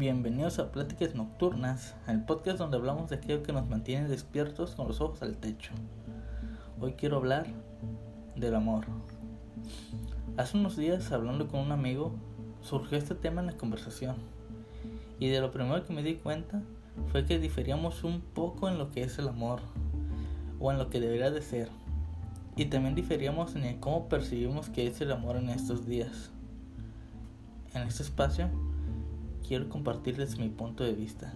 Bienvenidos a Pláticas Nocturnas, el podcast donde hablamos de aquello que nos mantiene despiertos con los ojos al techo. Hoy quiero hablar del amor. Hace unos días, hablando con un amigo, surgió este tema en la conversación. Y de lo primero que me di cuenta fue que diferíamos un poco en lo que es el amor, o en lo que debería de ser. Y también diferíamos en el cómo percibimos que es el amor en estos días. En este espacio quiero compartirles mi punto de vista.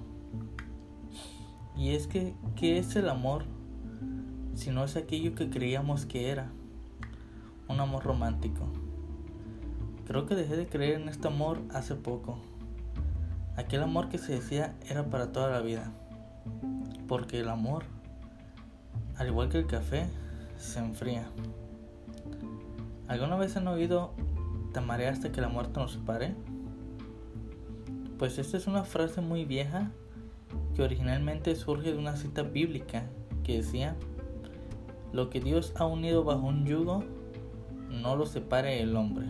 Y es que, ¿qué es el amor si no es aquello que creíamos que era? Un amor romántico. Creo que dejé de creer en este amor hace poco. Aquel amor que se decía era para toda la vida. Porque el amor, al igual que el café, se enfría. ¿Alguna vez han oído te amaré hasta que la muerte nos separe? Pues esta es una frase muy vieja que originalmente surge de una cita bíblica que decía, lo que Dios ha unido bajo un yugo, no lo separe el hombre.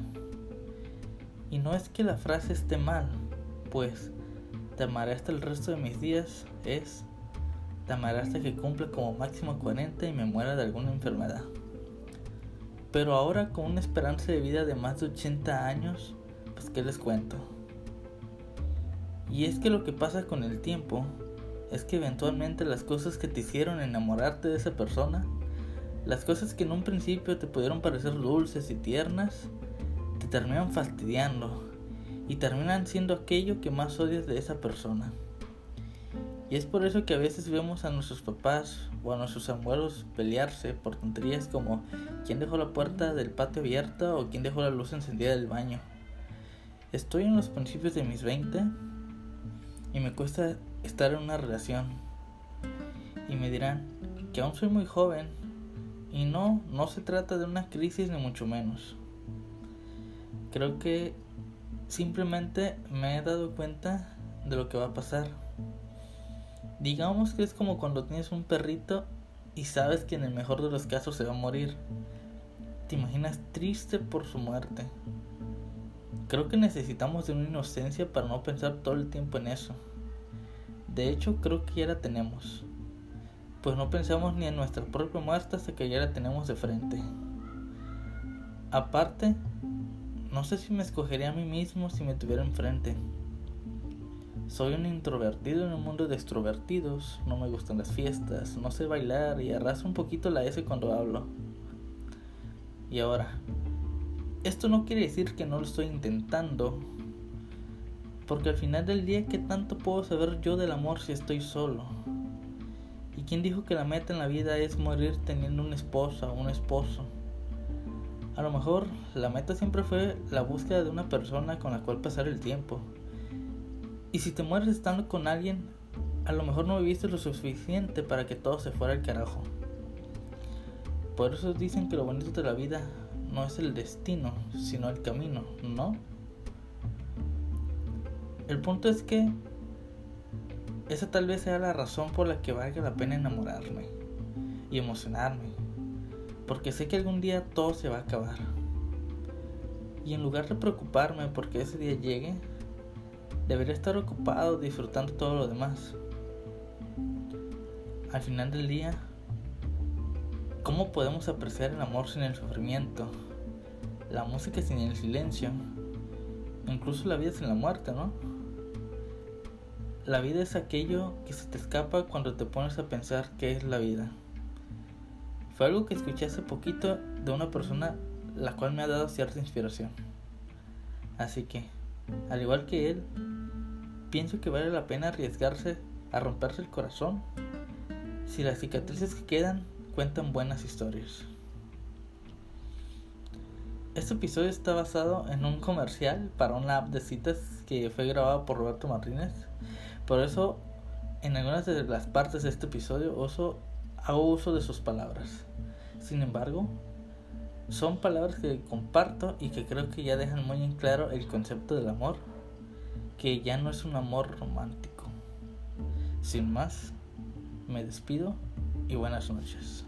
Y no es que la frase esté mal, pues te amaré hasta el resto de mis días es te amaré hasta que cumpla como máximo 40 y me muera de alguna enfermedad. Pero ahora con una esperanza de vida de más de 80 años, pues qué les cuento. Y es que lo que pasa con el tiempo es que eventualmente las cosas que te hicieron enamorarte de esa persona, las cosas que en un principio te pudieron parecer dulces y tiernas, te terminan fastidiando y terminan siendo aquello que más odias de esa persona. Y es por eso que a veces vemos a nuestros papás o a nuestros abuelos pelearse por tonterías como quién dejó la puerta del patio abierta o quién dejó la luz encendida del baño. Estoy en los principios de mis 20 y me cuesta estar en una relación. Y me dirán que aún soy muy joven y no, no se trata de una crisis ni mucho menos. Creo que simplemente me he dado cuenta de lo que va a pasar Digamos que es como cuando tienes un perrito y sabes que en el mejor de los casos se va a morir. Te imaginas triste por su muerte. Creo que necesitamos de una inocencia para no pensar todo el tiempo en eso. De hecho, creo que ya la tenemos. Pues no pensamos ni en nuestra propia muerte hasta que ya la tenemos de frente. Aparte, no sé si me escogería a mí mismo si me tuviera enfrente. Soy un introvertido en un mundo de extrovertidos, no me gustan las fiestas, no sé bailar y arraso un poquito la S cuando hablo. Y ahora, esto no quiere decir que no lo estoy intentando, porque al final del día, ¿qué tanto puedo saber yo del amor si estoy solo? ¿Y quién dijo que la meta en la vida es morir teniendo una esposa o un esposo? A lo mejor la meta siempre fue la búsqueda de una persona con la cual pasar el tiempo y si te mueres estando con alguien, a lo mejor no viviste lo suficiente para que todo se fuera al carajo. Por eso dicen que lo bonito de la vida no es el destino, sino el camino, ¿no? El punto es que esa tal vez sea la razón por la que valga la pena enamorarme y emocionarme, porque sé que algún día todo se va a acabar. Y en lugar de preocuparme porque ese día llegue, debería estar ocupado disfrutando todo lo demás. Al final del día, ¿cómo podemos apreciar el amor sin el sufrimiento? La música sin el silencio, incluso la vida sin la muerte, ¿no? La vida es aquello que se te escapa cuando te pones a pensar qué es la vida. Fue algo que escuché hace poquito de una persona la cual me ha dado cierta inspiración. Así que, al igual que él, pienso que vale la pena arriesgarse a romperse el corazón si las cicatrices que quedan cuentan buenas historias. Este episodio está basado en un comercial para una app de citas que fue grabado por Roberto Martínez. Por eso, en algunas de las partes de este episodio uso, hago uso de sus palabras. Sin embargo, son palabras que comparto y que creo que ya dejan muy en claro el concepto del amor que ya no es un amor romántico. Sin más, me despido y buenas noches.